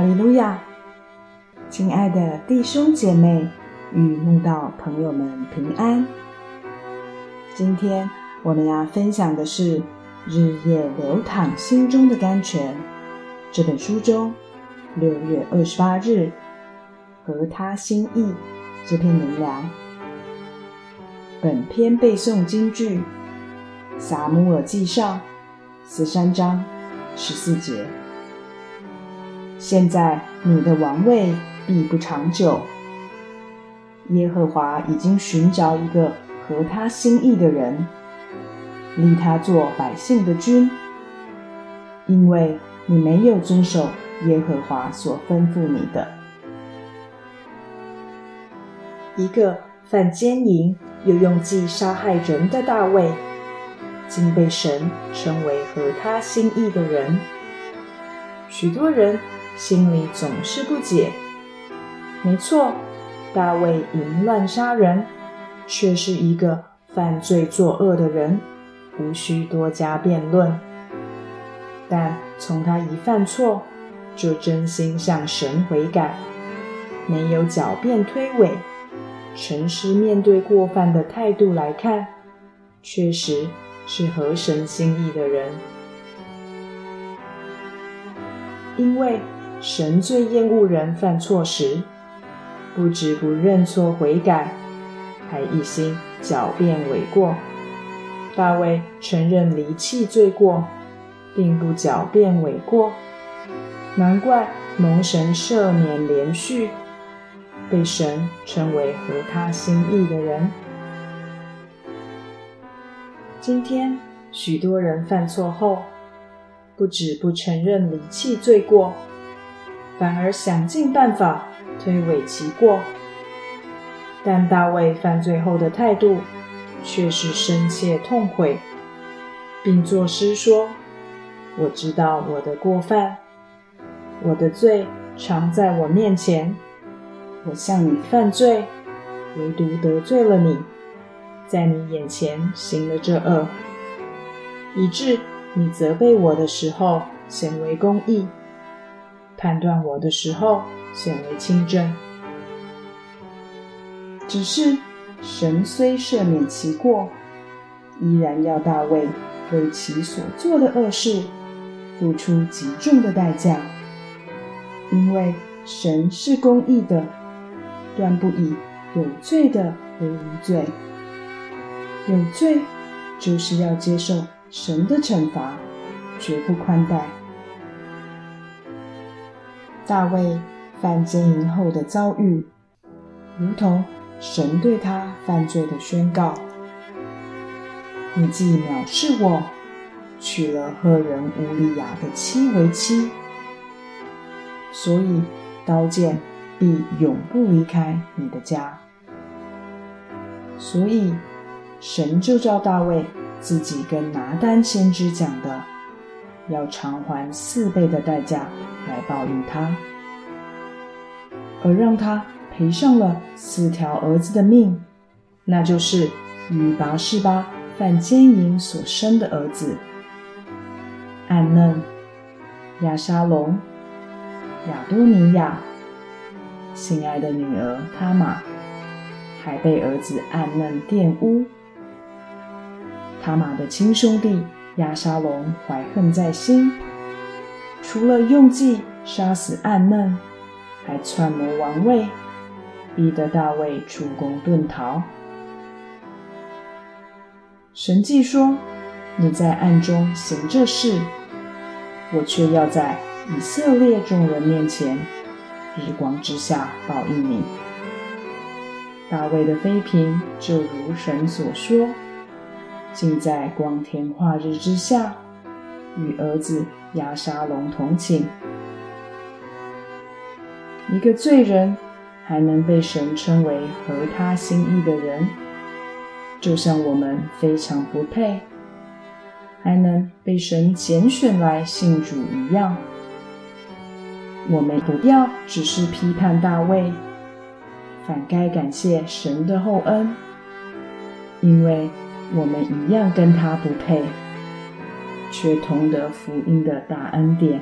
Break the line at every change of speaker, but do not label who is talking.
利路亚！亲爱的弟兄姐妹与慕道朋友们平安。今天我们要分享的是《日夜流淌心中的甘泉》这本书中六月二十八日合他心意这篇灵粮。本篇背诵京剧《撒母耳记上》十三章十四节。现在你的王位必不长久。耶和华已经寻找一个合他心意的人，立他做百姓的君，因为你没有遵守耶和华所吩咐你的。一个犯奸淫又用计杀害人的大卫，竟被神称为合他心意的人。许多人。心里总是不解。没错，大卫淫乱杀人，却是一个犯罪作恶的人，无需多加辩论。但从他一犯错，就真心向神悔改，没有狡辩推诿，诚实面对过犯的态度来看，确实是合神心意的人，因为。神最厌恶人犯错时，不止不认错悔改，还一心狡辩诿过。大卫承认离弃罪过，并不狡辩诿过，难怪蒙神赦免连续，被神称为合他心意的人。今天许多人犯错后，不止不承认离弃罪过。反而想尽办法推诿其过，但大卫犯罪后的态度却是深切痛悔，并作诗说：“我知道我的过犯，我的罪常在我面前。我向你犯罪，唯独得罪了你，在你眼前行了这恶，以致你责备我的时候显为公义。”判断我的时候显为轻正，只是神虽赦免其过，依然要大卫为其所做的恶事付出极重的代价，因为神是公义的，断不以有罪的为无罪，有罪就是要接受神的惩罚，绝不宽待。大卫犯奸淫后的遭遇，如同神对他犯罪的宣告：“你既藐视我，娶了赫人乌利亚的妻为妻，所以刀剑必永不离开你的家。”所以神就照大卫自己跟拿单先知讲的。要偿还四倍的代价来报应他，而让他赔上了四条儿子的命，那就是与拔示巴犯奸淫所生的儿子暗嫩、亚沙龙、亚多尼亚、心爱的女儿他玛，还被儿子暗嫩玷污，他玛的亲兄弟。亚沙龙怀恨在心，除了用计杀死暗嫩，还篡谋王位，逼得大卫出宫遁逃。神迹说：“你在暗中行这事，我却要在以色列众人面前，日光之下报应你。”大卫的妃嫔就如神所说。竟在光天化日之下，与儿子亚沙龙同寝。一个罪人还能被神称为合他心意的人，就像我们非常不配，还能被神拣选来信主一样。我们不要只是批判大卫，反该感谢神的厚恩，因为。我们一样跟他不配，却同得福音的大恩典。